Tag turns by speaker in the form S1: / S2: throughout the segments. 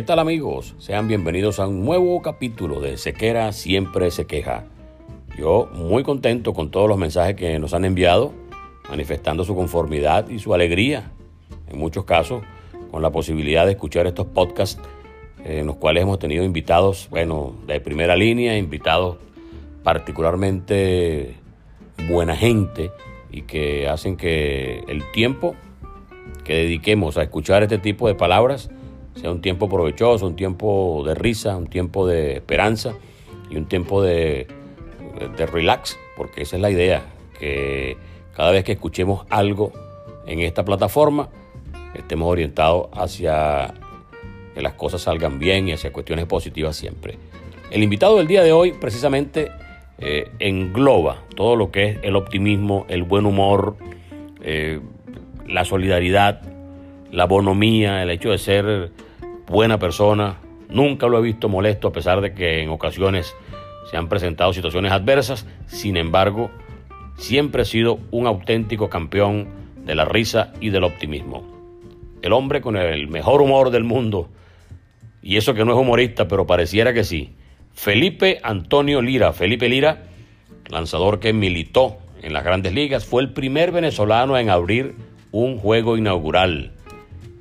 S1: ¿Qué tal amigos? Sean bienvenidos a un nuevo capítulo de Sequera Siempre se queja. Yo muy contento con todos los mensajes que nos han enviado, manifestando su conformidad y su alegría, en muchos casos, con la posibilidad de escuchar estos podcasts en los cuales hemos tenido invitados, bueno, de primera línea, invitados particularmente buena gente y que hacen que el tiempo que dediquemos a escuchar este tipo de palabras sea un tiempo provechoso, un tiempo de risa, un tiempo de esperanza y un tiempo de, de relax, porque esa es la idea, que cada vez que escuchemos algo en esta plataforma, estemos orientados hacia que las cosas salgan bien y hacia cuestiones positivas siempre. El invitado del día de hoy precisamente eh, engloba todo lo que es el optimismo, el buen humor, eh, la solidaridad, la bonomía, el hecho de ser buena persona. Nunca lo he visto molesto a pesar de que en ocasiones se han presentado situaciones adversas. Sin embargo, siempre ha sido un auténtico campeón de la risa y del optimismo. El hombre con el mejor humor del mundo, y eso que no es humorista, pero pareciera que sí. Felipe Antonio Lira. Felipe Lira, lanzador que militó en las grandes ligas, fue el primer venezolano en abrir un juego inaugural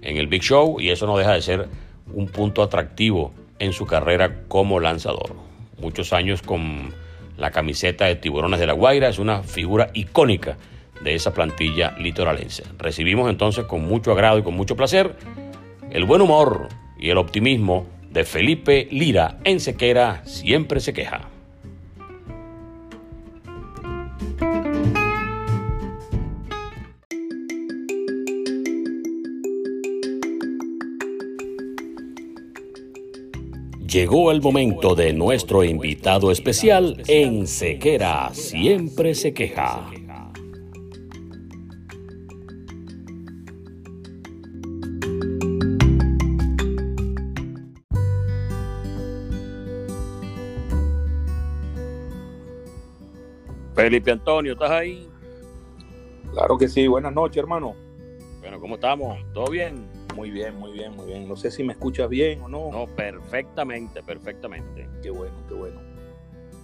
S1: en el Big Show y eso no deja de ser un punto atractivo en su carrera como lanzador. Muchos años con la camiseta de Tiburones de la Guaira, es una figura icónica de esa plantilla litoralense. Recibimos entonces con mucho agrado y con mucho placer el buen humor y el optimismo de Felipe Lira en Sequera siempre se queja. Llegó el momento de nuestro invitado especial en Sequera Siempre se queja. Felipe Antonio, ¿estás ahí?
S2: Claro que sí, buenas noches, hermano.
S1: Bueno, ¿cómo estamos? ¿Todo bien?
S2: Muy bien, muy bien, muy bien. No sé si me escuchas bien o no.
S1: No, perfectamente, perfectamente.
S2: Qué bueno, qué bueno.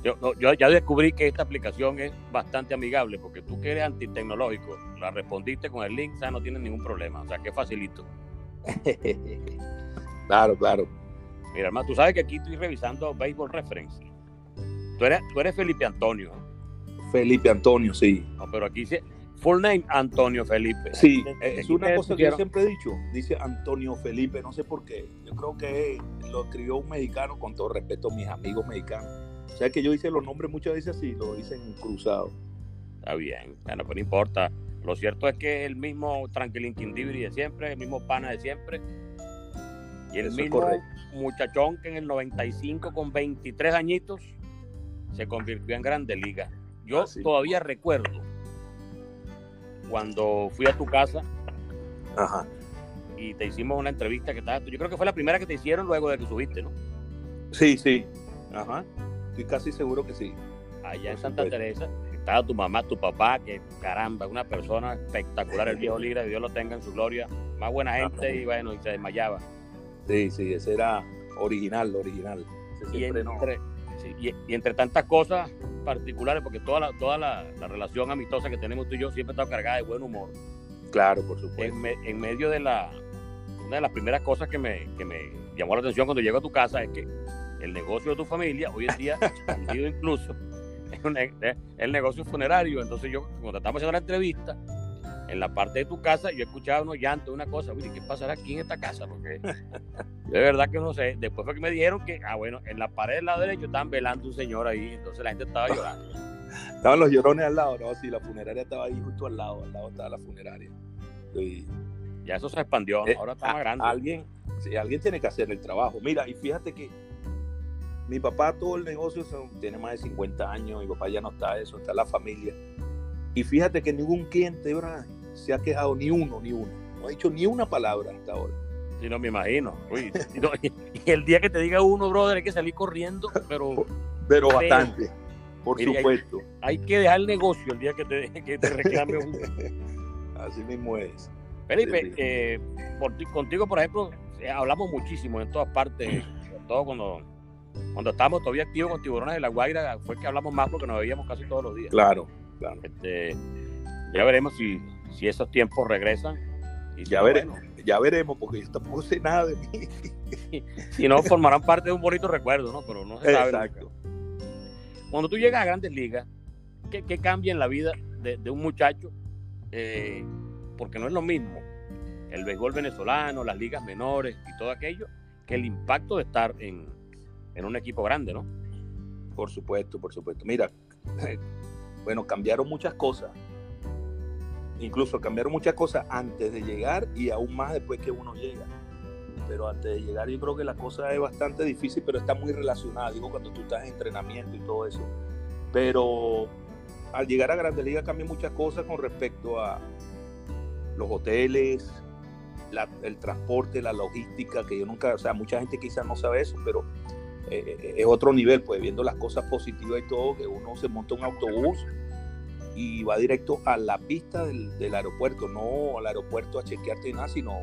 S1: Yo, yo ya descubrí que esta aplicación es bastante amigable porque tú que eres antitecnológico, la respondiste con el link, o sea, no tienes ningún problema. O sea, que facilito.
S2: claro, claro.
S1: Mira, hermano, tú sabes que aquí estoy revisando Baseball Reference. Tú eres, tú eres Felipe Antonio.
S2: Felipe Antonio, sí.
S1: No, pero aquí Full name Antonio Felipe.
S2: Sí, es una cosa que yo siempre he dicho. Dice Antonio Felipe, no sé por qué. Yo creo que lo escribió un mexicano, con todo respeto a mis amigos mexicanos. O sea que yo hice los nombres muchas veces así, lo dicen cruzado.
S1: Está bien, bueno, pues no importa. Lo cierto es que es el mismo Tranquilín Quindibri de siempre, el mismo pana de siempre. Y el mismo muchachón que en el 95 con 23 añitos se convirtió en Grande Liga. Yo ah, todavía recuerdo cuando fui a tu casa y te hicimos una entrevista que estaba, yo creo que fue la primera que te hicieron luego de que subiste, ¿no?
S2: Sí, sí. Ajá. Estoy casi seguro que sí.
S1: Allá en Santa Teresa estaba tu mamá, tu papá, que caramba, una persona espectacular, el viejo Lira, Dios lo tenga en su gloria, más buena gente y bueno, y se desmayaba.
S2: Sí, sí, ese era original, original.
S1: y, entre, y, entre tantas cosas particulares, porque toda la, toda la, relación amistosa que tenemos tú y yo siempre está cargada de buen humor.
S2: Claro, por supuesto.
S1: En, medio de la, una de las primeras cosas que me, que me llamó la atención cuando llego a tu casa es que el negocio de tu familia hoy en día, expandido incluso, es el negocio funerario. Entonces yo, cuando estamos haciendo la entrevista, en la parte de tu casa, yo escuchaba unos llantos, una cosa, uy, ¿qué pasará aquí en esta casa? Porque de verdad que no sé. Después fue que me dijeron que, ah, bueno, en la pared del lado derecho estaban velando un señor ahí, entonces la gente estaba llorando.
S2: Estaban los llorones al lado, ¿no? Sí, la funeraria estaba ahí justo al lado, al lado estaba la funeraria.
S1: Ya eso se expandió, eh, ahora está más grande.
S2: Alguien, sí, alguien tiene que hacer el trabajo. Mira, y fíjate que mi papá, todo el negocio tiene más de 50 años, mi papá ya no está eso, está la familia. Y fíjate que ningún cliente ahora se ha quejado, ni uno, ni uno. No ha dicho ni una palabra hasta ahora.
S1: Sí, no me imagino. y, el día que te diga uno, brother, hay que salir corriendo, pero.
S2: Pero bastante, por supuesto.
S1: Hay, que dejar el negocio el día que te, que te reclame uno.
S2: Así mismo es.
S1: Felipe, eh, por, contigo, por ejemplo, eh, hablamos muchísimo en todas partes, todo cuando, cuando estábamos todavía activos con Tiburones de la Guaira, fue que hablamos más porque nos veíamos casi todos los días.
S2: Claro, claro.
S1: Este, ya veremos si, si esos tiempos regresan.
S2: Y ya, veremos, ya veremos, porque yo tampoco sé nada de mí.
S1: si no, formarán parte de un bonito recuerdo, ¿no? Pero no se sabe. Exacto. Cuando tú llegas a grandes ligas, ¿qué, qué cambia en la vida de, de un muchacho? Eh, porque no es lo mismo el béisbol venezolano, las ligas menores y todo aquello, que el impacto de estar en, en un equipo grande, ¿no?
S2: Por supuesto, por supuesto. Mira, bueno, cambiaron muchas cosas. Incluso cambiaron muchas cosas antes de llegar y aún más después que uno llega. Pero antes de llegar yo creo que la cosa es bastante difícil, pero está muy relacionada. Digo, cuando tú estás en entrenamiento y todo eso. Pero al llegar a Grande Liga cambian muchas cosas con respecto a los hoteles, el transporte, la logística, que yo nunca, o sea, mucha gente quizás no sabe eso, pero eh, eh, es otro nivel, pues viendo las cosas positivas y todo, que uno se monta un autobús y va directo a la pista del, aeropuerto, no al aeropuerto a chequearte nada, sino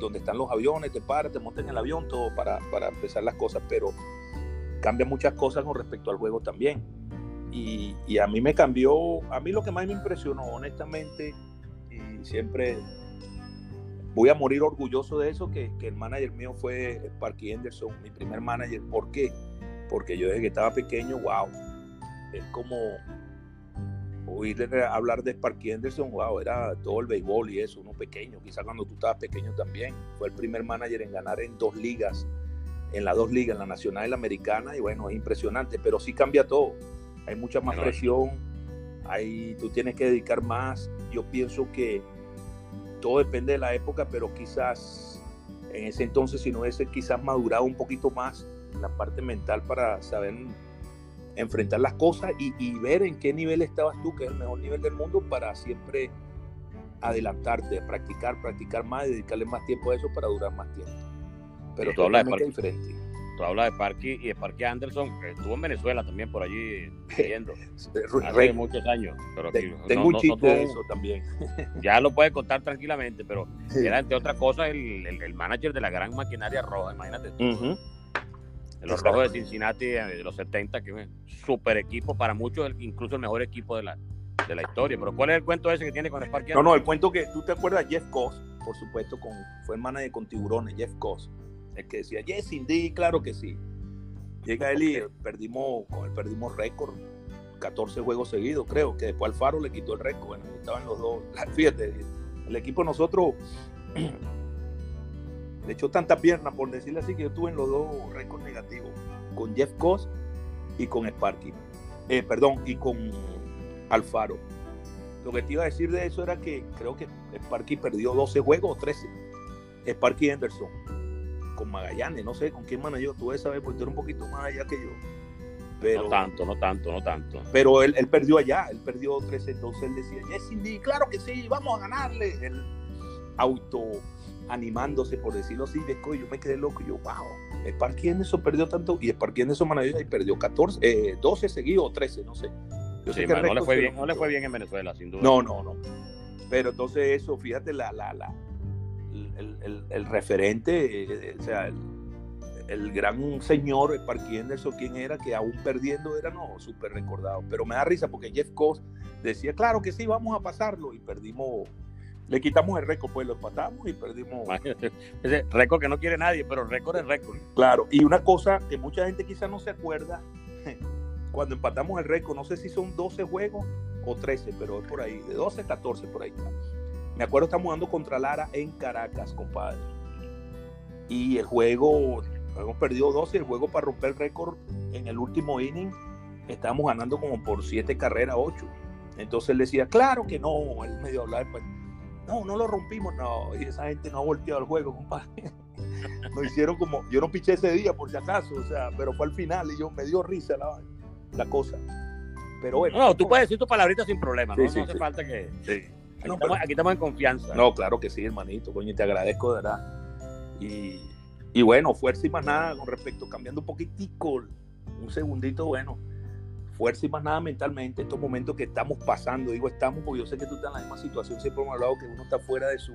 S2: donde están los aviones, te paras, te montas en el avión, todo para, para empezar las cosas, pero cambia muchas cosas con respecto al juego también. Y, y, a mí me cambió, a mí lo que más me impresionó, honestamente, y siempre voy a morir orgulloso de eso, que, que el manager mío fue Sparky Henderson, mi primer manager. ¿Por qué? Porque yo desde que estaba pequeño, wow, es como oír hablar de Sparky Henderson, wow, era todo el béisbol y eso, uno pequeño, quizás cuando tú estabas pequeño también. Fue el primer manager en ganar en dos ligas, en las dos ligas, en la nacional y la americana, y bueno, es impresionante, pero sí cambia todo. Hay mucha más presión, ahí tú tienes que dedicar más. Yo pienso que todo depende de la época, pero quizás en ese entonces, si no hubiese quizás madurado un poquito más la parte mental para saber enfrentar las cosas y, ver en qué nivel estabas tú, que es el mejor nivel del mundo, para siempre adelantarte, practicar, practicar más, dedicarle más tiempo a eso para durar más tiempo. Pero totalmente diferente
S1: tú hablas de Parky y de Parky Anderson, que estuvo en Venezuela también por allí viviendo
S2: hace
S1: muchos años. Pero
S2: tengo un chiste de eso también.
S1: ya lo puedes contar tranquilamente, pero era entre otras cosas el, el, manager de la gran maquinaria roja, imagínate tú. Los rojos de Cincinnati de los 70, que es un super equipo, para muchos incluso el mejor equipo de la, de la historia. Pero ¿cuál es el cuento ese que tiene con Sparky?
S2: No, no, el cuento que tú te acuerdas, Jeff Koss, por supuesto, con, fue el manager con tiburones, Jeff Koss el que decía, yes, indeed, claro que sí. Llega él y perdimos, con él perdimos récord, 14 juegos seguidos, creo, que después Alfaro le quitó el récord, bueno, estaban los dos. Fíjate, el equipo nosotros le echó tanta pierna, por decirle así, que yo tuve en los dos récords negativos, con Jeff Koss y con Sparky. Eh, perdón, y con Alfaro. Lo que te iba a decir de eso era que creo que Sparky perdió 12 juegos o 13. Sparky Henderson con Magallanes, no sé con quién yo, tú debes saber porque tú eres un poquito más allá que yo.
S1: Pero, no tanto, no tanto, no tanto.
S2: Pero él, perdió allá, él perdió 13, entonces él decía, Jesse claro que sí, vamos a ganarle. El auto animándose, por decirlo así, después yo me quedé loco y yo, wow, Sparky eso perdió tanto, y Sparky eso Manavilla y perdió 14, eh, 12 seguidos o 13, no sé.
S1: Yo sé que no, le fue bien, no le fue bien en Venezuela, sin duda.
S2: No, no, no. Pero entonces eso, fíjate, la, la, la, el, el, referente, eh, o sea, el, gran señor Sparky Anderson, quien era, que aún perdiendo era, no, súper recordado. Pero me da risa porque Jeff Cost decía, claro que sí, vamos a pasarlo, y perdimos le quitamos el récord, pues lo empatamos y perdimos.
S1: Ese récord que no quiere nadie, pero récord es récord.
S2: Claro, y una cosa que mucha gente quizás no se acuerda, cuando empatamos el récord, no sé si son 12 juegos o 13, pero es por ahí, de 12 a 14 por ahí Me acuerdo estamos jugando contra Lara en Caracas, compadre. Y el juego, hemos perdido 12, el juego para romper el récord en el último inning, estábamos ganando como por 7 carreras, 8. Entonces él decía, claro que no, él medio hablaba, pues, no, no lo rompimos, no, y esa gente no ha volteado el juego, compadre. Nos hicieron como, yo no piché ese día por si acaso, o sea, pero fue al final y yo me dio risa la, la cosa. Pero bueno.
S1: No, tú puedes decir tu palabrita sin problema, ¿no? no hace falta que. Aquí, estamos, en confianza.
S2: No, claro que sí, hermanito, coño, te agradezco de verdad. Y, y bueno, fuerza y más nada con respecto, cambiando un poquitico, un segundito, bueno fuerza y más nada mentalmente estos momentos que estamos pasando. Digo estamos porque yo sé que tú estás en la misma situación. Siempre hemos hablado que uno está fuera de su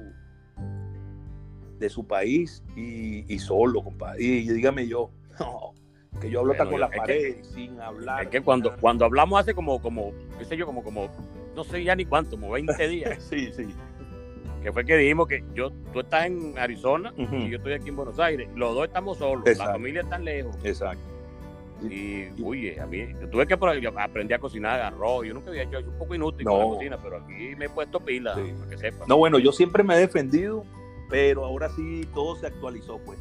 S2: de su país y, solo, compadre. Y, dígame yo, que yo hablo hasta con la pared sin hablar.
S1: Es que cuando, cuando hablamos hace como, como, qué sé yo, como, como, no sé ya ni cuánto, como 20 días.
S2: sí, sí.
S1: Que fue que dijimos que yo, tú estás en Arizona y yo estoy aquí en Buenos Aires. Los dos estamos solos, la familia está lejos.
S2: Exacto.
S1: Y, oye, a mí, yo tuve que aprender a cocinar arroz. Yo nunca había hecho eso, un poco inútil con la cocina, pero aquí me he puesto pila, para que sepa.
S2: No, bueno, yo siempre me he defendido, pero ahora sí todo se actualizó, pues.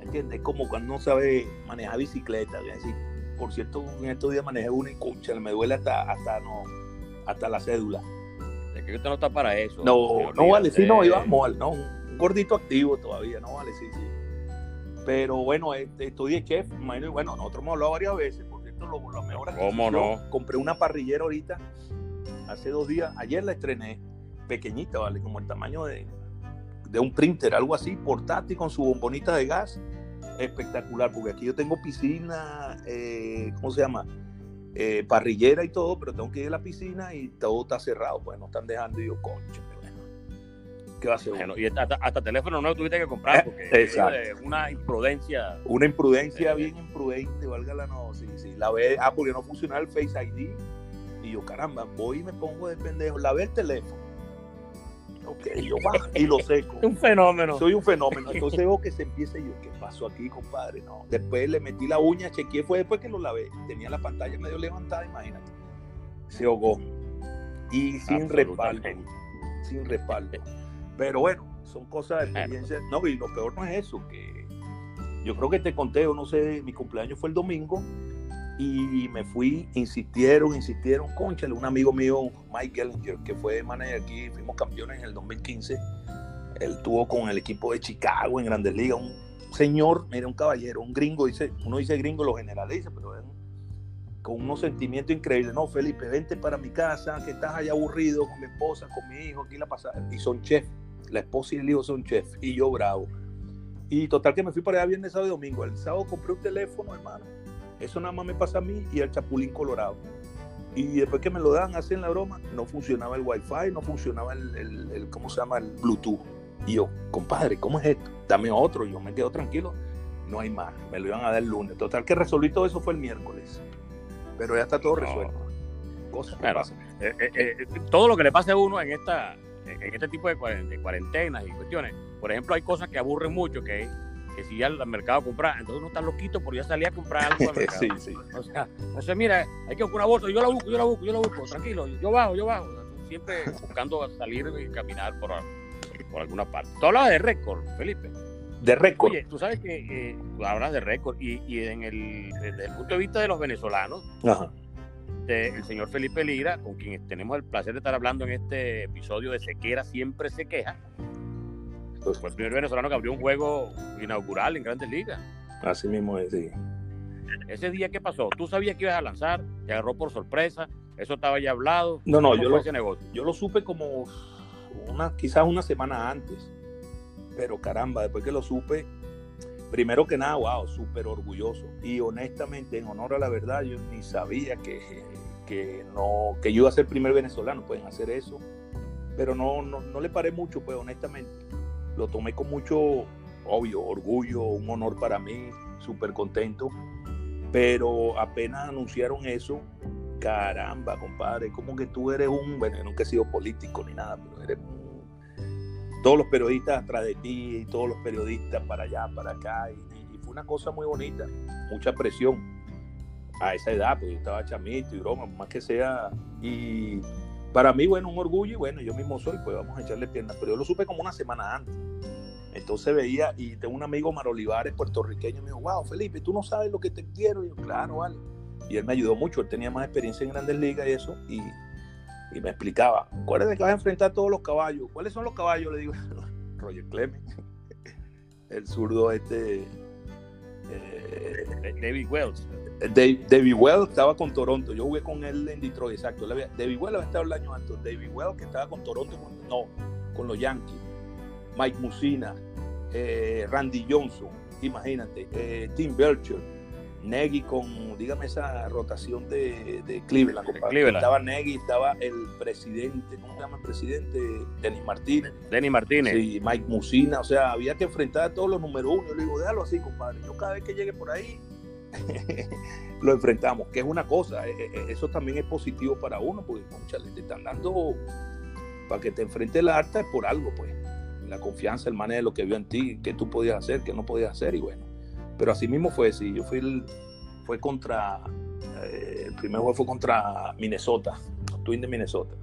S2: ¿Entiendes? Como cuando uno sabe manejar bicicleta. Decir, por cierto, en estos días manejé una y concha, me duele hasta, hasta, no, hasta la cédula.
S1: Es que usted no está para eso.
S2: No, no vale, sí, no, íbamos, no, un gordito activo todavía, no vale, sí, sí. Pero bueno, este, estudié chef, bueno, nosotros hemos hablado varias veces, por cierto, lo, lo mejor
S1: ¿Cómo no?
S2: compré una parrillera ahorita, hace dos días, ayer la estrené, pequeñita, ¿vale? Como el tamaño de, de un printer, algo así, portátil con su bombonita de gas, espectacular, porque aquí yo tengo piscina, eh, ¿cómo se llama? Eh, parrillera y todo, pero tengo que ir a la piscina y todo está cerrado, pues no están dejando y yo, concha,
S1: ¿Qué va a ser? Bueno, y hasta, teléfono nuevo tuviste que comprar porque es una imprudencia.
S2: Una imprudencia eh, bien imprudente, valga la no. Sí, sí. La ve, ah, porque no funcionaba el Face ID. Y yo, caramba, voy y me pongo de pendejo. La ve el teléfono. Ok, yo bajo y lo seco.
S1: un fenómeno.
S2: Soy un fenómeno. Entonces veo que se empieza y yo, ¿qué pasó aquí, compadre? No. Después le metí la uña, chequeé, fue después que lo lavé. Tenía la pantalla medio levantada, imagínate. Se ahogó. Y sin respaldo. Sin respaldo. Pero bueno, son cosas de experiencia. No, y lo peor no es eso, que yo creo que te conté, o no sé, mi cumpleaños fue el domingo y me fui, insistieron, insistieron, conchale, un amigo mío, Mike Gellinger, que fue manager aquí, fuimos campeones en el 2015, él tuvo con el equipo de Chicago en Grandes Ligas, un señor, mira, un caballero, un gringo, dice, uno dice gringo, lo generaliza, pero es con unos sentimientos increíbles, no, Felipe, vente para mi casa, que estás allá aburrido con mi esposa, con mi hijo, aquí la pasada, y son chefs la esposa y el hijo son chef y yo bravo. Y total que me fui para allá viernes, sábado y domingo. El sábado compré un teléfono, hermano. Eso nada más me pasa a mí y al Chapulín Colorado. Y después que me lo dan, hacen la broma, no funcionaba el Wi-Fi, no funcionaba el, el, ¿cómo se llama? El Bluetooth. Y yo, compadre, ¿cómo es esto? Dame otro. yo me quedo tranquilo. No hay más. Me lo iban a dar el lunes. Total que resolví todo eso fue el miércoles. Pero ya está todo resuelto.
S1: Cosas que pasan. Eh, eh, eh, todo lo que le pase a uno en esta en este tipo de cuarentenas y cuestiones, por ejemplo, hay cosas que aburren mucho, que, que si ya el mercado compra, entonces uno está loquito por ya salir a comprar algo al mercado. sí, sí. O sea, o sea, mira, hay que buscar una bolsa, yo la busco, yo la busco, yo la busco, tranquilo, yo bajo, yo bajo. siempre buscando salir y caminar por, por alguna parte. Tú hablabas de récord, Felipe.
S2: De récord.
S1: Oye, tú sabes que eh, hablas de récord y, y en el, desde el punto de vista de los venezolanos, Ajá el señor Felipe Lira, con quien tenemos el placer de estar hablando en este episodio de Sequera Siempre Se Queja. Fue el primer venezolano que abrió un juego inaugural en Grandes Ligas.
S2: Así mismo es, sí.
S1: ese día, ¿qué pasó? ¿Tú sabías que ibas a lanzar? ¿Te agarró por sorpresa? ¿Eso estaba ya hablado?
S2: No, no, yo lo, yo lo supe como una, quizás una semana antes. Pero caramba, después que lo supe, primero que nada, wow, súper orgulloso. Y honestamente, en honor a la verdad, yo ni sabía que, que, no, que yo iba a ser el primer venezolano, pueden hacer eso. Pero no, no, no le paré mucho, pues honestamente. Lo tomé con mucho, obvio, orgullo, un honor para mí, súper contento. Pero apenas anunciaron eso, caramba, compadre, como que tú eres un, bueno, yo nunca he sido político ni nada, pero eres todos los periodistas atrás de ti, y todos los periodistas para allá, para acá, y, fue una cosa muy bonita, mucha presión a esa edad, pues yo estaba chamito y broma, más que sea, y para mí, bueno, un orgullo, y bueno, yo mismo soy, pues vamos a echarle piernas, pero yo lo supe como una semana antes. Entonces veía, y tengo un amigo Mar Olivares, puertorriqueño, me dijo, wow, Felipe, tú no sabes lo que te quiero. Y yo, claro, vale. Y él me ayudó mucho, él tenía más experiencia en grandes ligas y eso, y y me explicaba, acuérdate que vas a enfrentar todos los caballos. ¿Cuáles son los caballos? Le digo, Roger Clemens, el zurdo este...
S1: Eh, David Wells.
S2: David, Wells estaba con Toronto. Yo jugué con él en Detroit, exacto. David Wells estaba el año antes. David Wells que estaba con Toronto, no, con los Yankees. Mike Musina, eh, Randy Johnson, imagínate, eh, Tim Belcher, Nagy con, dígame, esa rotación de, de Cleveland, Estaba Nagy, estaba el presidente, ¿cómo se llama el presidente? Denis Martínez.
S1: Denis Martínez.
S2: Sí, Mike Musina, o sea, había que enfrentar a todos los número uno. Yo le digo, déjalo así, compadre. Yo cada vez que llegue por ahí, lo enfrentamos, que es una cosa, eh, eh, eso también es positivo para uno, porque, concha, te están dando para que te enfrente la alta es por algo, pues. La confianza, el manejo de lo que vio en ti, que tú podías hacer, que no podías hacer, y bueno pero así mismo fue, sí, yo fui el, fue contra, eh, el primer juego fue contra Minnesota, Twin de Minnesota.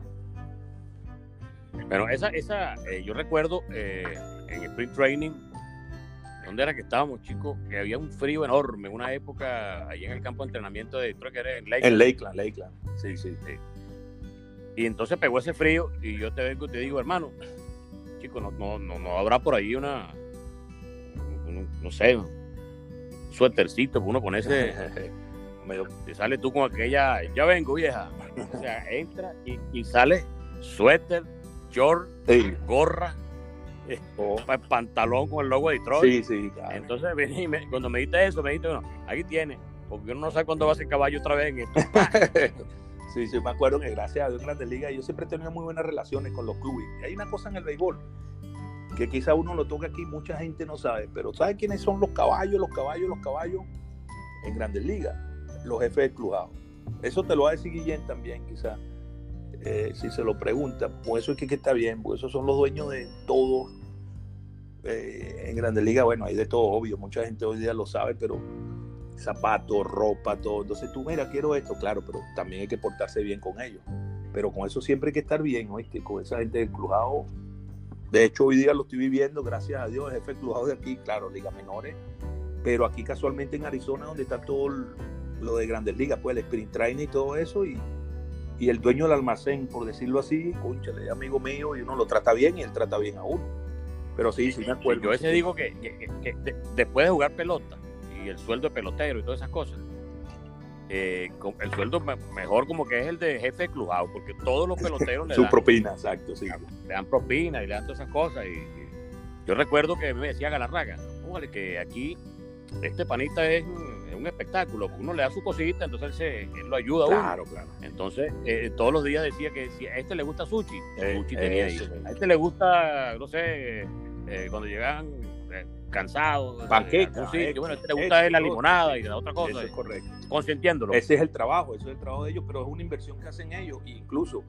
S1: Bueno, esa, esa eh, yo recuerdo eh, en Sprint Training, donde era que estábamos, chicos, que había un frío enorme, una época ahí en el campo de entrenamiento de creo que era en
S2: Lakeland. En Lakeland, Lakeland, sí, sí. sí.
S1: Y entonces pegó ese frío y yo te vengo y te digo, hermano, chicos, no, no, no, no habrá por ahí una, no sé, suétercito, uno ponerse. y sale tú con aquella, ya vengo vieja. O sea, entra y, sale suéter, short, gorra, oh. pantalón con el logo de Detroit.
S2: Sí, sí,
S1: Entonces, cuando me dijiste eso, me dijiste, bueno, aquí tiene, porque uno no sabe cuándo va a ser caballo otra vez en esto.
S2: sí, sí, me acuerdo que gracias a Dios en Grandes Ligas yo siempre he tenido muy buenas relaciones con los clubes. Y hay una cosa en el béisbol que quizá uno lo toca aquí, mucha gente no sabe, pero ¿sabe quiénes son los caballos, los caballos, los caballos en grandes ligas? Los jefes de clubado. Eso te lo va a decir Guillén también, quizá, eh, si se lo pregunta. Por eso es que, está bien, porque esos son los dueños de todo. Eh, en grandes ligas, bueno, hay de todo, obvio, mucha gente hoy día lo sabe, pero zapatos, ropa, todo. Entonces tú, mira, quiero esto, claro, pero también hay que portarse bien con ellos. Pero con eso siempre hay que estar bien, ¿oíste? Con esa gente del clubado de hecho, hoy día lo estoy viviendo, gracias a Dios, jefe clubado de aquí, claro, liga menores, pero aquí casualmente en Arizona, donde está todo lo de grandes ligas, pues el sprint training y todo eso, y, y el dueño del almacén, por decirlo así, conchale, amigo mío, y uno lo trata bien y él trata bien a uno. Pero sí, sí me acuerdo.
S1: Yo a veces digo que, después de jugar pelota y el sueldo de pelotero y todas esas cosas, eh, el sueldo mejor como que es el de jefe de clubado, porque todos los peloteros le
S2: Su propina, exacto, sí.
S1: Le dan propina y le dan todas esas cosas. Y, yo recuerdo que me decía Galarraga, póngale que aquí este panita es un, espectáculo, uno le da su cosita, entonces él, se, lo ayuda a uno.
S2: Claro, claro.
S1: Entonces, eh, todos los días decía que si a este le gusta sushi, eh, sushi tenía ahí. A este le gusta, no sé, cuando llegan cansado.
S2: Panqueca.
S1: Sí, bueno, este le gusta la limonada y la otra cosa.
S2: Eso es correcto.
S1: Consintiéndolo.
S2: Ese es el trabajo, eso es el trabajo de ellos, pero es una inversión que hacen ellos, e incluso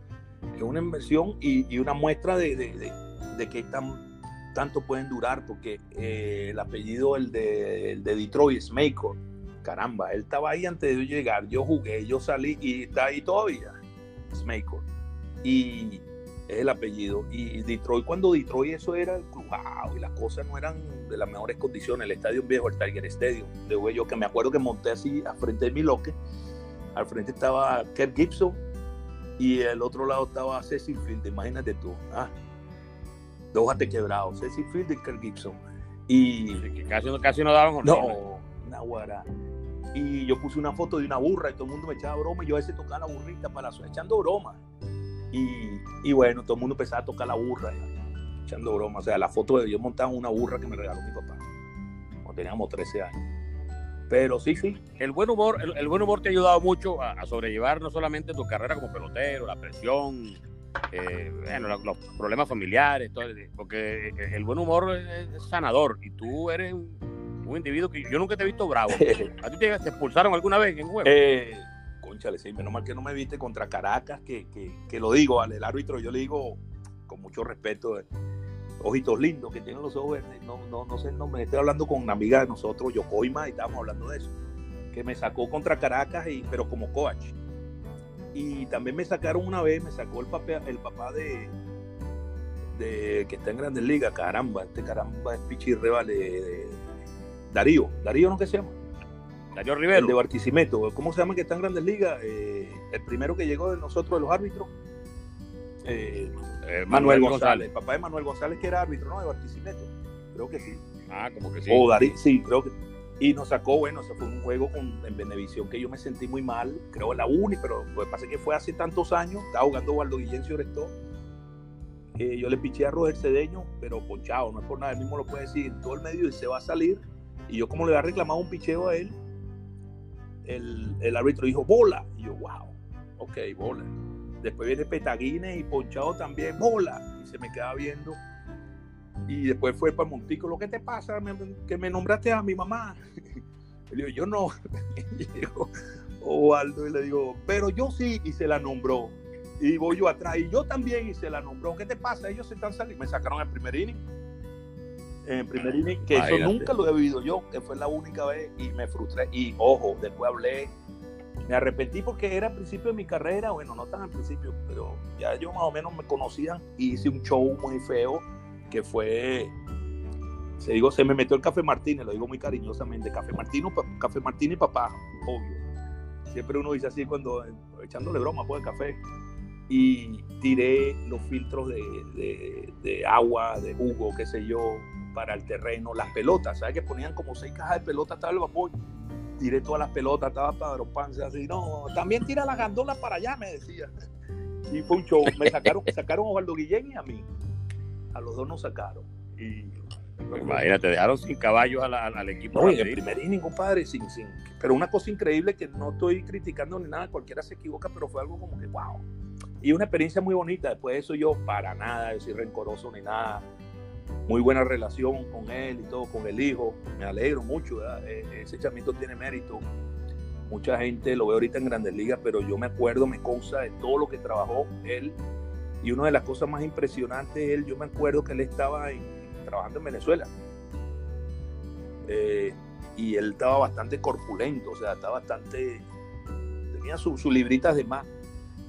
S2: es una inversión y, una muestra de, de, de, qué tan, tanto pueden durar, porque eh, el apellido, el de, el de Detroit, es Maker. Caramba, él estaba ahí antes de llegar, yo jugué, yo salí y está ahí todavía, Smaker. Y es el apellido. Y Detroit, cuando Detroit eso era el y las cosas no eran de las mejores condiciones, el estadio viejo, el Tiger Stadium, de yo que me acuerdo que monté así al frente de mi loque, al frente estaba Kurt Gibson y el otro lado estaba Cecil Field, imagínate tú, ah, dos hasta quebrados, Cecil Field y Kurt Gibson. Y
S1: casi, casi no daban
S2: No, Nahuara. y yo puse una foto de una burra y todo el mundo me echaba broma y yo a veces tocaba la burrita para echando broma. Y, y, bueno, todo el mundo empezaba a tocar la burra, echando broma. O sea, la foto de yo montaba una burra que me regaló mi papá cuando teníamos 13 años. Pero sí, sí.
S1: El buen humor, el, buen humor te ha ayudado mucho a, sobrellevar no solamente tu carrera como pelotero, la presión, eh, bueno, los, problemas familiares, todo, porque el buen humor es sanador y tú eres un un individuo que yo nunca te he visto bravo. ¿A ti te, expulsaron alguna vez en juego?
S2: Eh, conchale, sí, menos mal que no me viste contra Caracas, que, que, lo digo al árbitro, yo le digo con mucho respeto, eh, ojitos lindos que tienen los ojos verdes. No, no, no sé no me estoy hablando con una amiga de nosotros, Yokoima, y estábamos hablando de eso. Que me sacó contra Caracas, y, pero como coach. Y también me sacaron una vez, me sacó el, papá, el papá de, de que está en Grandes Ligas, caramba, este caramba es pichirre, de, Darío, Darío no que se llama.
S1: Darío Rivero.
S2: El de Barquisimeto. ¿Cómo se llama que está en Grandes Ligas? Eh, el primero que llegó de nosotros, de los árbitros. Eh, eh, Manuel, González. El papá de Manuel González, que era árbitro, ¿no? De Barquisimeto. Creo que sí.
S1: Ah, como que sí.
S2: O Darío, sí, creo que. Y nos sacó, bueno, se fue un juego con, en Benevisión que yo me sentí muy mal, creo en la uni, pero lo que pasa es que fue hace tantos años, estaba jugando Waldo Guillencio Orestó, yo le piché a Roger Cedeño, pero ponchado, no es por nada, él mismo lo puede decir, en todo el medio y se va a salir, y yo como le había reclamado un picheo a él, el, el árbitro dijo, bola. Y yo, wow, ok, bola. Después viene Petaguines y Ponchado también, bola. Y se me queda viendo. Y después fue para Montículo, ¿qué te pasa? que me nombraste a mi mamá. Le digo, yo no. Y digo, Waldo, y le digo, pero yo sí, y se la nombró. Y voy yo atrás, y yo también, y se la nombró. ¿Qué te pasa? Ellos se están saliendo. Me sacaron el primer inning en primer inning, que eso nunca lo he vivido yo, que fue la única vez y me frustré. Y ojo, después hablé, me arrepentí porque era al principio de mi carrera, bueno, no tan al principio, pero ya yo más o menos me conocían hice un show muy feo que fue, se digo, se me metió el Café Martínez, lo digo muy cariñosamente, Café Martínez, Café Martínez papá, obvio. Siempre uno dice así cuando echándole broma por el café y tiré los filtros de, de, de, agua, de jugo, qué sé yo, para el terreno, las pelotas, ¿sabes? Que ponían como seis cajas de pelotas, estaba el vapor. Tiré todas las pelotas, estaba Padre Pance así, no, también tira las gandolas para allá, me decía. Y fue un show. Me sacaron, sacaron a Osvaldo Guillén y a mí. A los dos nos sacaron. Y
S1: Imagínate, dejaron sin caballos al, equipo.
S2: No, en el primer inning, compadre, sin, sin. Pero una cosa increíble que no estoy criticando ni nada, cualquiera se equivoca, pero fue algo como que, wow. Y una experiencia muy bonita. Después de eso, yo para nada, yo soy rencoroso ni nada muy buena relación con él y todo, con el hijo. Me alegro mucho, e, ese chamito tiene mérito. Mucha gente lo ve ahorita en Grandes Ligas, pero yo me acuerdo, me consta de todo lo que trabajó él. Y una de las cosas más impresionantes, él, yo me acuerdo que él estaba trabajando en Venezuela. Eh, y él estaba bastante corpulento, o sea, estaba bastante. tenía sus libritas de más.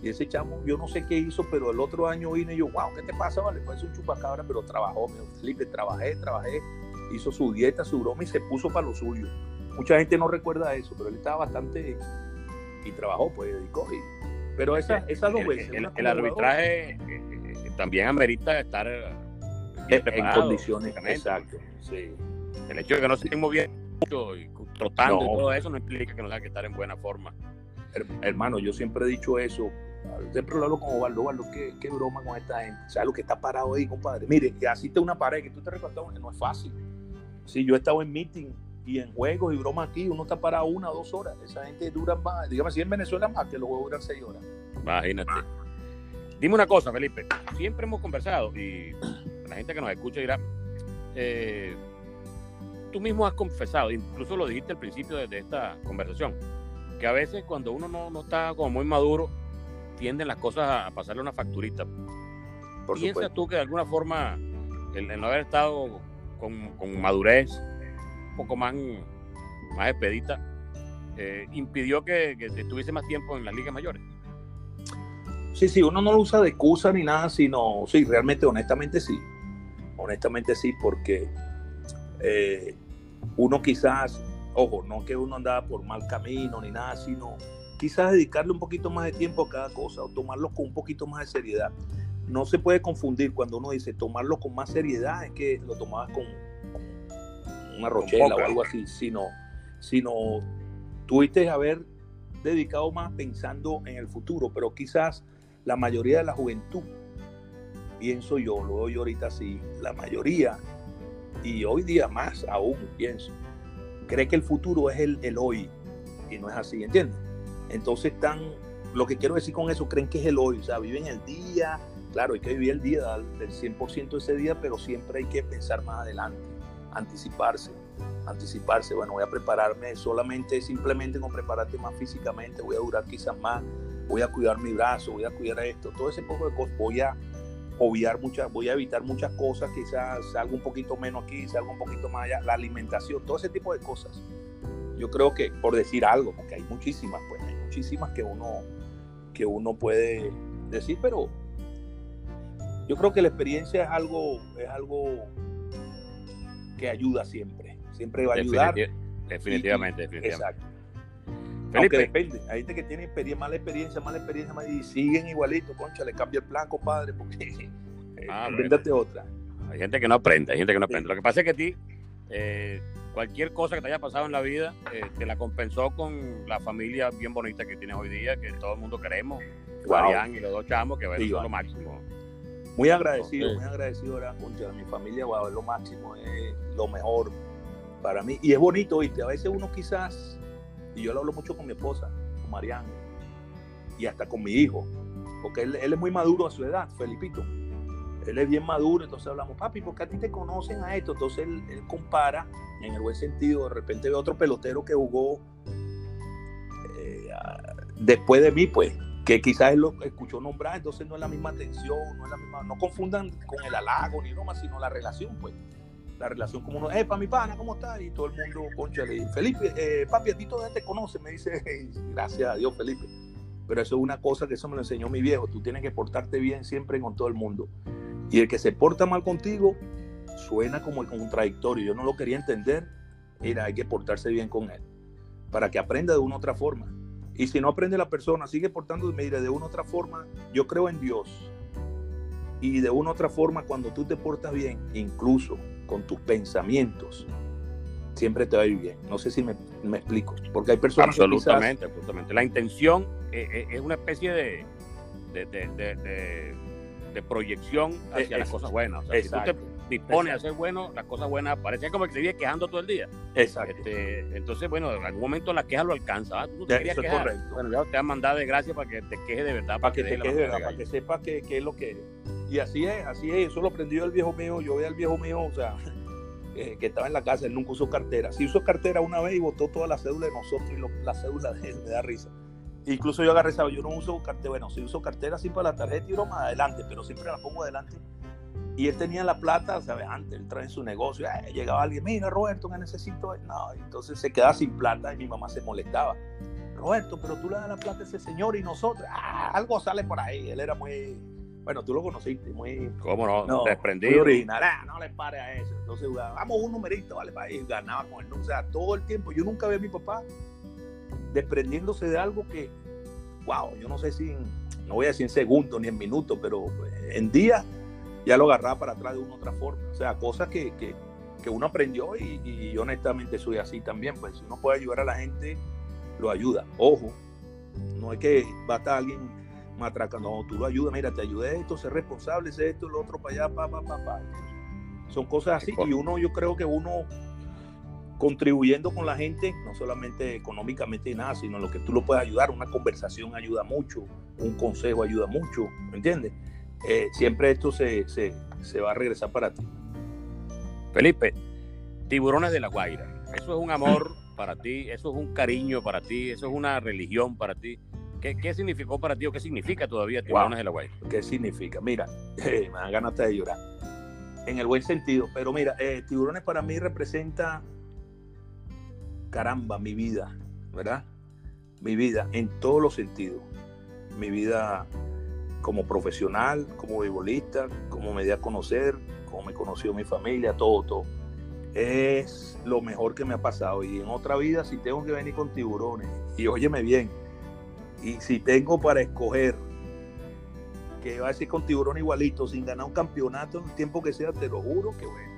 S2: Y ese chamo, yo no sé qué hizo, pero el otro año vine y yo, wow, ¿qué te pasa? Vale, fue un chupacabra, pero trabajó, me dijo, Felipe, trabajé, trabajé, hizo su dieta, su broma y se puso para lo suyo. Mucha gente no recuerda eso, pero él estaba bastante y trabajó, pues dedicó. Y, pero esa, esa
S1: lo ves. El, el, arbitraje eh, eh, también amerita estar eh,
S2: en condiciones. Exacto,
S1: sí. El hecho de que no se estén moviendo mucho y trotando y todo eso no implica que no tenga que estar en buena forma.
S2: Hermano, yo siempre he dicho eso, siempre lo hablo con Ovaldo, Ovaldo, ¿qué, qué broma con esta gente. O sea, lo que está parado ahí, compadre. Mire, así te una pared que tú te recuerdas, no es fácil. Si yo he estado en meeting y en juegos y bromas aquí, uno está parado una o dos horas. Esa gente dura más, dígame si en Venezuela más, que los juegos duran seis horas.
S1: Imagínate. Dime una cosa, Felipe. Siempre hemos conversado y la gente que nos escucha dirá, eh, tú mismo has confesado, incluso lo dijiste al principio de esta conversación, que a veces cuando uno no, no está como muy maduro, tienden las cosas a pasarle una facturita. Por ¿Piensas tú que de alguna forma el, no haber estado con, con, madurez, un poco más, más expedita, eh, impidió que, que estuviese más tiempo en las ligas mayores?
S2: Sí, sí, uno no lo usa de excusa ni nada, sino, sí, realmente, honestamente sí. Honestamente sí, porque eh, uno quizás, ojo, no que uno andaba por mal camino ni nada, sino quizás dedicarle un poquito más de tiempo a cada cosa o tomarlo con un poquito más de seriedad. No se puede confundir cuando uno dice tomarlo con más seriedad, es que lo tomabas con una rochela o algo así, sino, sino tuviste haber dedicado más pensando en el futuro, pero quizás la mayoría de la juventud, pienso yo, lo veo yo ahorita así, la mayoría, y hoy día más aún, pienso, cree que el futuro es el, el hoy, y no es así, ¿entiendes? Entonces están, lo que quiero decir con eso, creen que es el hoy, o sea, viven el día, claro, hay que vivir el día del 100% de ese día, pero siempre hay que pensar más adelante, anticiparse, anticiparse, bueno, voy a prepararme solamente, simplemente con prepararte más físicamente, voy a durar quizás más, voy a cuidar mi brazo, voy a cuidar esto, todo ese poco de cosas, voy a obviar muchas, voy a evitar muchas cosas, quizás salga un poquito menos aquí, salga un poquito más allá, la alimentación, todo ese tipo de cosas. Yo creo que, por decir algo, porque hay muchísimas, pues, muchísimas que uno, que uno puede decir, pero yo creo que la experiencia es algo, es algo que ayuda siempre. Siempre va a ayudar.
S1: definitivamente, definitivamente.
S2: Exacto. Felipe. depende. Hay gente que tiene experiencia, mala experiencia, mala experiencia, y siguen igualito, concha, le cambia el plan, compadre, porque ah, otra.
S1: Hay gente que no aprende, hay gente que no aprende. Lo que pasa es que a ti, eh, cualquier cosa que te haya pasado en la vida, eh, te la compensó con la familia bien bonita que tienes hoy día, que todo el mundo queremos. Guarián y los dos chamos, que es lo máximo.
S2: Muy agradecido, muy agradecido ahora, mi familia, wow, es lo máximo, es lo mejor para mí. Y es bonito, ¿viste? A veces uno quizás y yo lo hablo mucho con mi esposa, con Mariana, y hasta con mi hijo, porque él, es muy maduro a su edad, Felipito. Él es bien maduro, entonces hablamos, papi, porque a ti te conocen a esto? Entonces él, compara, en el buen sentido, de repente ve otro pelotero que jugó eh, después de mí, pues, que quizás él lo escuchó nombrar, entonces no es la misma atención, no es la misma, no confundan con el halago ni broma, sino la relación, pues la relación como uno, eh, para mi pana, ¿cómo está? Y todo el mundo, concha, le Felipe, eh, papi, a ti todavía te conoce, me dice, gracias a Dios, Felipe. Pero eso es una cosa que eso me lo enseñó mi viejo, tú tienes que portarte bien siempre con todo el mundo. Y el que se porta mal contigo, suena como el contradictorio, yo no lo quería entender, mira, hay que portarse bien con él, para que aprenda de una otra forma. Y si no aprende la persona, sigue portándose, mira, de una otra forma, yo creo en Dios. Y de una otra forma, cuando tú te portas bien, incluso con tus pensamientos, siempre te va a ir bien. No sé si me, explico, porque hay personas
S1: absolutamente, que absolutamente. La intención eh, eh, es, una especie de, proyección hacia las cosas buenas. O sea, si tú te dispones a ser bueno, las cosas buenas parecía como que se vive quejando todo el día.
S2: Exacto.
S1: Este, entonces, bueno, en algún momento la queja lo alcanza. ¿ah? Tú te querías quejar. Bueno, ya te han mandado de gracia para que te queje de verdad.
S2: Para, que, te queje de verdad, para que sepas qué es lo que y así es, así es, eso lo aprendió el viejo mío, yo veía al viejo mío, o sea, eh, que estaba en la casa, él nunca usó cartera. Sí usó cartera una vez y botó toda la cédula de nosotros y la cédula de él, me da risa. Incluso yo agarré, ¿sabes? Yo no uso cartera, bueno, sí uso cartera así para la tarjeta y broma adelante, pero siempre la pongo adelante. Y él tenía la plata, ¿sabes? Antes, él trae su negocio, eh, llegaba alguien, mira Roberto, que necesito. No, entonces se quedaba sin plata y mi mamá se molestaba. Roberto, pero tú le das la plata a ese señor y nosotros, ah, algo sale por ahí. Él era muy, bueno, tú lo conociste, muy.
S1: ¿Cómo no? no Desprendido.
S2: original. Ah, no le pare a eso. Entonces, vamos un numerito, vale, para ir. Ganaba con él. O sea, todo el tiempo. Yo nunca vi a mi papá desprendiéndose de algo que, wow, yo no sé si, no voy a decir en segundos ni en minutos, pero en días ya lo agarraba para atrás de una otra forma. O sea, cosas que, que, que uno aprendió y, y, honestamente soy así también. Pues si uno puede ayudar a la gente, lo ayuda. Ojo, no es que va a estar alguien matraca. No, tú lo ayudas, mira, te ayudé esto, ser responsable, sé esto, lo otro para allá, pa, pa, pa, pa. Son cosas así. Y uno, yo creo que uno contribuyendo con la gente, no solamente económicamente y nada, sino lo que tú lo puedes ayudar. Una conversación ayuda mucho, un consejo ayuda mucho, ¿me entiendes? Eh, siempre esto se, se, se va a regresar para ti.
S1: Felipe, Tiburones de la Guaira, eso es un amor para ti, eso es un cariño para ti, eso es una religión para ti. ¿Qué, significó para ti o qué significa todavía Tiburones de la Guaira?
S2: ¿Qué significa? Mira, me dan ganas de llorar. En el buen sentido. Pero mira, eh, Tiburones para mí representa, caramba, mi vida, ¿verdad? Mi vida en todos los sentidos. Mi vida como profesional, como beisbolista, como me di a conocer, como me conoció mi familia, todo, todo. Es lo mejor que me ha pasado. Y en otra vida, si tengo que venir con tiburones, y óyeme bien, y si tengo para escoger que va a ser con tiburón igualito, sin ganar un campeonato en el tiempo que sea, te lo juro que bueno,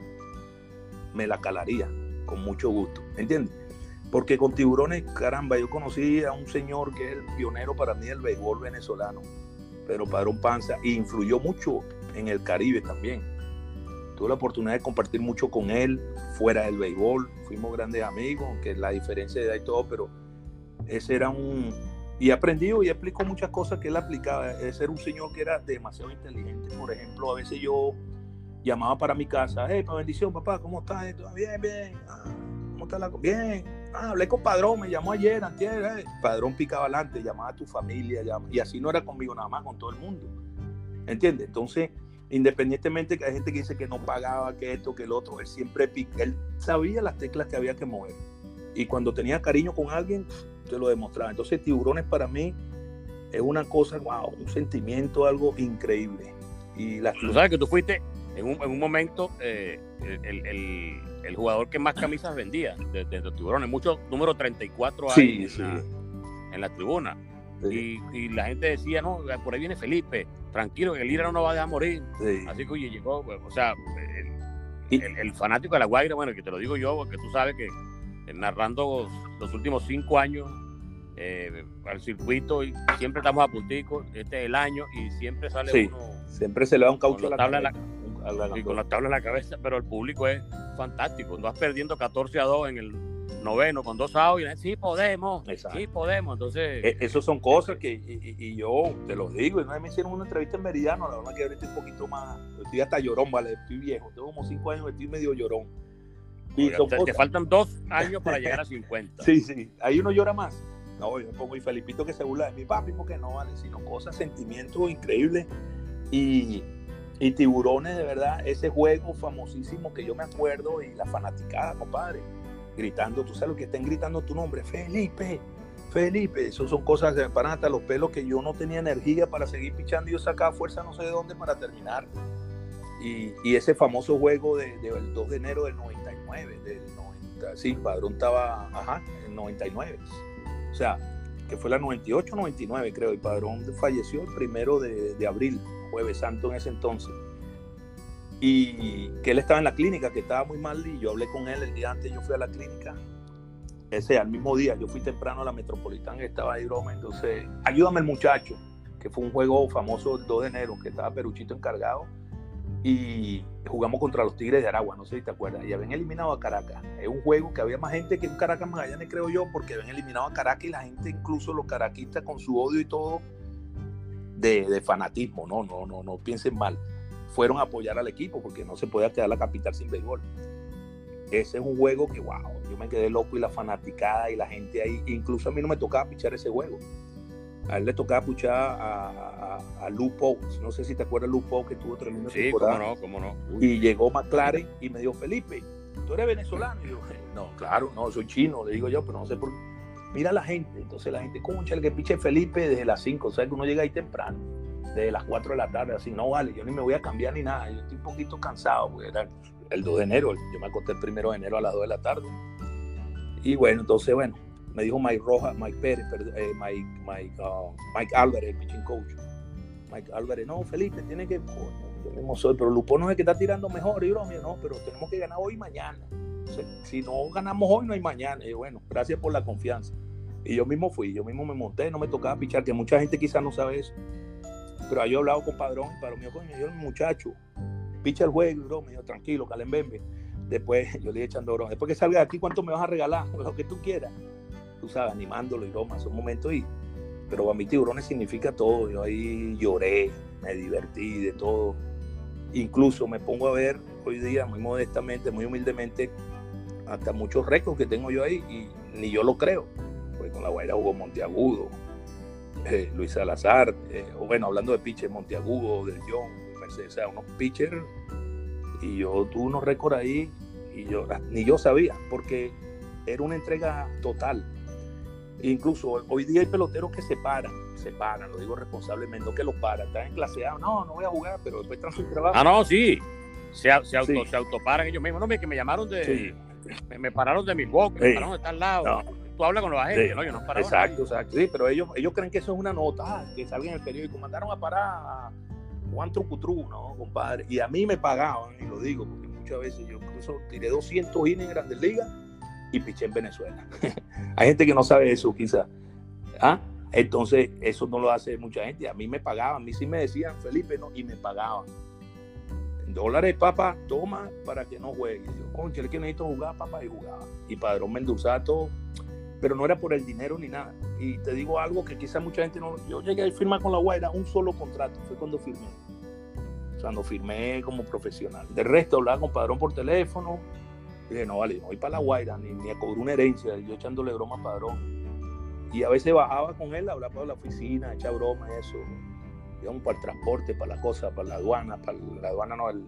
S2: me la calaría con mucho gusto. ¿Entiendes? Porque con tiburones, caramba, yo conocí a un señor que es el pionero para mí del béisbol venezolano, pero Padrón Panza, y influyó mucho en el Caribe también. Tuve la oportunidad de compartir mucho con él fuera del béisbol, fuimos grandes amigos, aunque la diferencia de edad y todo, pero ese era un... Y he aprendido y explico muchas cosas que él aplicaba. Ese era un señor que era demasiado inteligente. Por ejemplo, a veces yo llamaba para mi casa, hey, para bendición, papá, ¿cómo estás? Bien, bien. Ah, ¿Cómo está la Bien. Ah, hablé con Padrón, me llamó ayer, antier. Eh. Padrón picaba adelante, llamaba a tu familia, y así no era conmigo nada más, con todo el mundo. ¿Entiendes? Entonces, independientemente que hay gente que dice que no pagaba, que esto, que el otro, él siempre pica, él sabía las teclas que había que mover. Y cuando tenía cariño con alguien, te lo demostraba. Entonces, tiburones para mí es una cosa, wow, un sentimiento, algo increíble. Y
S1: la... Tú sabes que tú fuiste en un, en un momento eh, el, jugador que más camisas vendía de, de, los tiburones, muchos número 34
S2: sí,
S1: en, La, tribuna. Y, y, la gente decía, no, por ahí viene Felipe, tranquilo, que el Ira no va a dejar morir. Así que oye, llegó, o sea, el, el, fanático de la Guaira, bueno, que te lo digo yo, porque tú sabes que eh, narrando los últimos cinco años eh, al circuito y siempre estamos a puntico, este es el año y siempre sale uno.
S2: Siempre se le da un caucho a la,
S1: tabla y con la tabla en la cabeza, pero el público es fantástico. No vas perdiendo 14 a 2 en el noveno con dos outs y sí podemos, sí podemos. Entonces,
S2: e, Esas son cosas que, y, yo te lo digo, y no me hicieron una entrevista en Meridiano, la verdad que ahorita un poquito más, estoy hasta llorón, vale, estoy viejo, tengo como 5 años, estoy medio llorón.
S1: Y te, faltan dos años para llegar a 50.
S2: sí, sí, ahí uno llora más. No, yo me pongo y Felipito que se burla de mi papi, porque no, vale, sino cosas, sentimientos increíbles. Y, y tiburones, de verdad, ese juego famosísimo que yo me acuerdo y la fanaticada, compadre, gritando, tú sabes lo que estén gritando tu nombre, Felipe, Felipe, eso son cosas que me paran hasta los pelos que yo no tenía energía para seguir pichando y yo sacaba fuerza no sé de dónde para terminar. Y, y ese famoso juego del de, 2 de enero del 99, del 90, sí, Padrón estaba, ajá, en 99. O sea, que fue la 98-99 creo, y Padrón falleció el primero de, de abril Jueves Santo en ese entonces. Y que él estaba en la clínica, que estaba muy mal, y yo hablé con él el día antes, yo fui a la clínica. Ese, al mismo día, yo fui temprano a la Metropolitana, estaba ahí broma, entonces, ayúdame el muchacho, que fue un juego famoso el 2 de enero, que estaba Peruchito encargado, y jugamos contra los Tigres de Aragua, no sé si te acuerdas, y habían eliminado a Caracas. Es un juego que había más gente que en Caracas Magallanes, creo yo, porque habían eliminado a Caracas y la gente, incluso los caraquistas con su odio y todo, de, fanatismo, no, no, no, no piensen mal. Fueron a apoyar al equipo porque no se puede quedar la capital sin béisbol. Ese es un juego que, wow, yo me quedé loco y la fanaticada y la gente ahí, incluso a mí no me tocaba pichar ese juego. A él le tocaba pichar a, a, a no sé si te acuerdas Lou que tuvo tremendo
S1: sí, cómo no, cómo no.
S2: Y llegó McLaren y me dijo, Felipe, tú eres venezolano. Y yo, no, claro, no, soy chino, le digo yo, pero no sé por qué mira la gente. Entonces la gente, concha, el que piche Felipe desde las 5, o sea que uno llega ahí temprano, desde las 4 de la tarde, así, no vale, yo ni me voy a cambiar ni nada, yo estoy un poquito cansado, porque era el 2 de enero, yo me acosté el 1 de enero a las 2 de la tarde. Y bueno, entonces, bueno, me dijo Mike Rojas, Mike Pérez, eh, Mike, Mike, uh, Mike Álvarez, el pitching coach. Mike Álvarez, no, Felipe, tiene que, yo mismo soy, pero Lupo no es el que está tirando mejor, y broma, no, pero tenemos que ganar hoy y mañana si no ganamos hoy, no hay mañana. Y bueno, gracias por la confianza. Y yo mismo fui, yo mismo me monté, no me tocaba pichar, que mucha gente quizás no sabe eso. Pero yo he hablado con Padrón, para mí, coño, yo muchacho, picha el juego, bro, me dijo, tranquilo, calembembe. Después yo le dije echando broma, después que salga de aquí, ¿cuánto me vas a regalar? Lo que tú quieras. Tú sabes, animándolo y broma, son momentos y... Pero para mí tiburones significa todo. Yo ahí lloré, me divertí de todo. Incluso me pongo a ver hoy día, muy modestamente, muy humildemente, hasta muchos récords que tengo yo ahí y ni yo lo creo. Pues con la Guaira jugó Monteagudo, eh, Luis Salazar, eh, o bueno, hablando de pitcher, Monteagudo, del John, Mercedes, o sea, unos pitchers. Y yo tuve unos récords ahí y yo ni yo sabía, porque era una entrega total. Incluso hoy día hay peloteros que se paran, se paran, lo digo responsablemente, no que los paran, están en clase A, no, no voy a jugar, pero después están su trabajo.
S1: Ah, no, sí, se, se, auto, se autoparan ellos mismos. No, que me llamaron de, me, pararon de mi boca, me pararon de tal lado. Tú hablas con los agentes, ¿no? Yo no paro
S2: Exacto, exacto. Sí, pero ellos, ellos creen que eso es una nota, ah, que salga en el periódico. Mandaron a parar a Juan Trucutru, ¿no, compadre? Y a mí me pagaban, y lo digo, porque muchas veces yo incluso tiré 200 innings en Grandes Ligas y piché en Venezuela. Hay gente que no sabe eso, quizás. ¿Ah? Entonces, eso no lo hace mucha gente. A mí me pagaban, a mí sí me decían, Felipe, no, y me pagaban. Dólares, papá, toma para que no juegue. Yo, concha, es que necesito jugar, papá, y jugaba. Y Padrón me todo, pero no era por el dinero ni nada. Y te digo algo que quizás mucha gente no. Yo llegué a firmar con la Guaira un solo contrato, fue cuando firmé. O sea, no firmé como profesional. De resto, hablaba con Padrón por teléfono. Y dije, no, vale, no voy para la Guaira, ni, ni a cobrar una herencia. Yo echándole broma a Padrón y a veces bajaba con él, hablaba para la oficina, echaba broma, eso. Digamos, para el transporte, para la cosa, para la aduana, para la aduana no, el,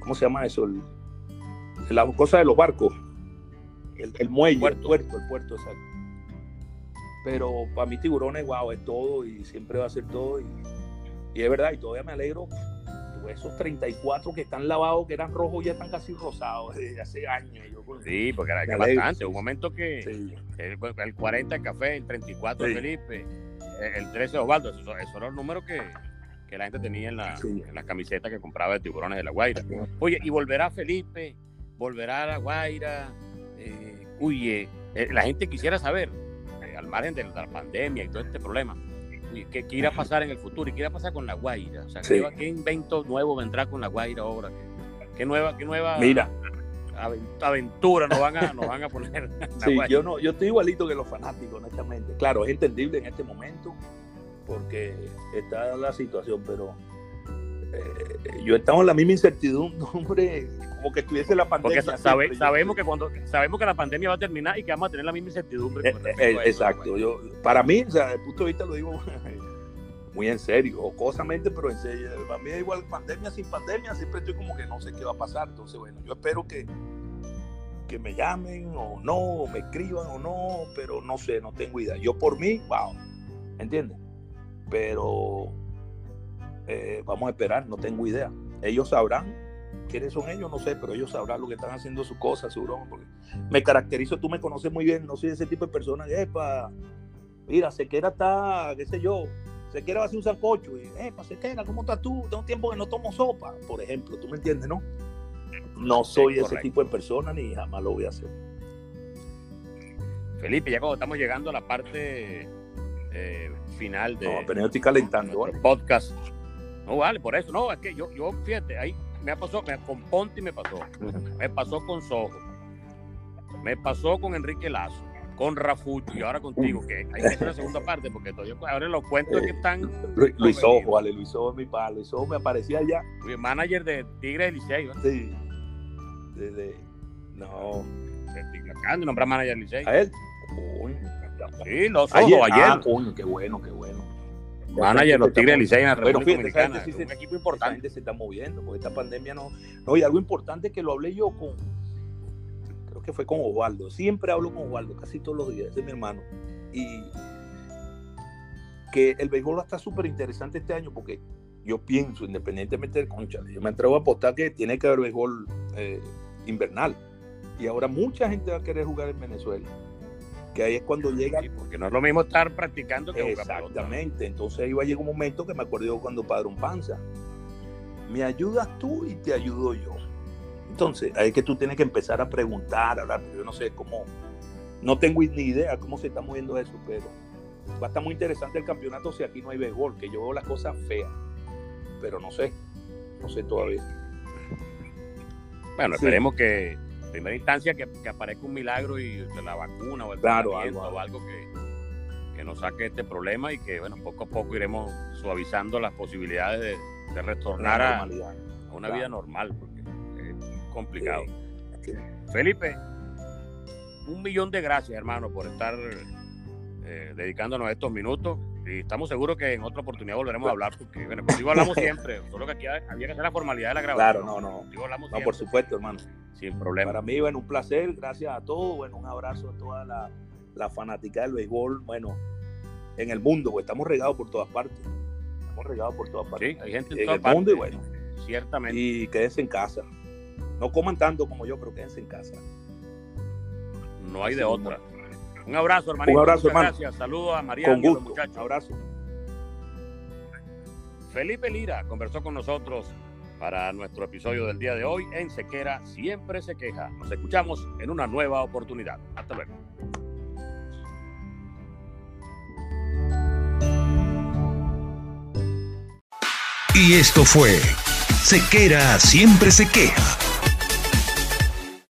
S2: ¿cómo se llama eso? El, la cosa de los barcos, el, muelle, el puerto, el puerto, exacto. Pero para mí tiburones, wow, es todo y siempre va a ser todo. Y, y es verdad, y todavía me alegro esos 34 que están lavados, que eran rojos, ya están casi rosados desde hace años.
S1: sí, porque era bastante. Un momento que el, 40 café, el 34 Felipe, el 13 Osvaldo, esos, eran los números que, la gente tenía en la, en camiseta que compraba de tiburones de la Guaira. Oye, y volverá Felipe, volverá a la Guaira. Eh, oye, eh, la gente quisiera saber, eh, al margen de la pandemia y todo este problema ¿Qué, irá a pasar en el futuro? ¿Y qué irá a pasar con la Guaira? O sea, ¿qué, invento nuevo vendrá con la Guaira ahora? ¿Qué, nueva, qué nueva
S2: Mira.
S1: aventura nos van a, nos van a poner?
S2: sí, yo, no, yo estoy igualito que los fanáticos, honestamente. Claro, es entendible en este momento porque está la situación, pero eh, yo estamos en la misma incertidumbre como que estuviese la pandemia.
S1: Porque sabemos que cuando sabemos que la pandemia va a terminar y que vamos a tener la misma incertidumbre.
S2: Eh, eh, exacto. Yo, para mí, o sea, desde el punto de vista lo digo muy en serio, jocosamente, pero en serio. Para mí es igual pandemia sin pandemia, siempre estoy como que no sé qué va a pasar. Entonces, bueno, yo espero que, que me llamen o no, me escriban o no, pero no sé, no tengo idea. Yo por mí, wow, ¿entiendes? Pero eh, vamos a esperar, no tengo idea. Ellos sabrán quiénes son ellos, no sé, pero ellos sabrán lo que están haciendo sus cosas, seguro. Porque me caracterizo, tú me conoces muy bien, no soy ese tipo de persona que, epa, mira, Sequera está, qué sé yo, Sequera va a hacer un sancocho, y, epa, Sequera, ¿cómo estás tú? Tengo tiempo que no tomo sopa, por ejemplo, tú me entiendes, ¿no? No soy ese tipo de persona ni jamás lo voy a hacer.
S1: Felipe, ya cuando estamos llegando a la parte eh, final de.
S2: No, pero yo estoy calentando.
S1: Podcast no vale, por eso. No, es que yo, yo fíjate, ahí me pasó, me, con Ponti me pasó, me pasó con Sojo, me pasó con Enrique Lazo, con Rafucho y ahora contigo, que hay que hacer la segunda parte, porque todavía ahora los cuentos que están.
S2: Luis, Ojo, vale, Luis Ojo es mi padre, Luis Ojo me aparecía allá.
S1: Fui manager de Tigre de Licey,
S2: Sí. De, no.
S1: Acá de nombrar manager de Licey.
S2: ¿A él?
S1: Sí, los Ojo, ayer.
S2: Ah, coño, qué bueno, qué bueno.
S1: Manager, los Tigres Licey en la
S2: República Dominicana. un equipo importante. se está moviendo, porque esta pandemia no. No, y algo importante que lo hablé yo con. Creo que fue con Osvaldo. Siempre hablo con Osvaldo, casi todos los días, es mi hermano. Y que el béisbol va a estar súper interesante este año, porque yo pienso, independientemente del concha, yo me atrevo a apostar que tiene que haber béisbol eh, invernal. Y ahora mucha gente va a querer jugar en Venezuela que ahí es cuando llega.
S1: porque no es lo mismo estar practicando que
S2: Exactamente. Entonces ahí va a llegar un momento que me acuerdo cuando Padrón Panza. Me ayudas tú y te ayudo yo. Entonces, ahí es que tú tienes que empezar a preguntar, a yo no sé cómo, no tengo ni idea cómo se está moviendo eso, pero va a estar muy interesante el campeonato si aquí no hay béisbol, que yo veo las cosas feas, pero no sé, no sé todavía.
S1: Bueno, esperemos que primera instancia que, aparezca un milagro y la vacuna o el claro, algo, o algo que, que, nos saque este problema y que, bueno, poco a poco iremos suavizando las posibilidades de, retornar a, una vida normal, porque es complicado. Felipe, un millón de gracias, hermano, por estar eh, dedicándonos estos minutos. Y estamos seguros que en otra oportunidad volveremos a hablar, porque bueno, contigo hablamos siempre, solo que aquí había que hacer la formalidad de la grabación.
S2: Claro, no, no. hablamos no, por supuesto, hermano.
S1: Sin problema.
S2: Para mí, bueno, un placer, gracias a todos, bueno, un abrazo a toda la, la fanática del béisbol, bueno, en el mundo, pues estamos regados por todas partes. Estamos regados por todas partes.
S1: Sí, hay gente en, todas el mundo y bueno. Ciertamente.
S2: Y quédense en casa. No coman tanto como yo, pero quédense en casa.
S1: No hay de otra. Un abrazo, hermanito.
S2: Un abrazo, hermano.
S1: Gracias. Saludos a María
S2: Con gusto. muchachos. Un abrazo.
S1: Felipe Lira conversó con nosotros para nuestro episodio del día de hoy en Sequera Siempre se queja. Nos escuchamos en una nueva oportunidad. Hasta luego.
S3: Y esto fue Sequera Siempre se queja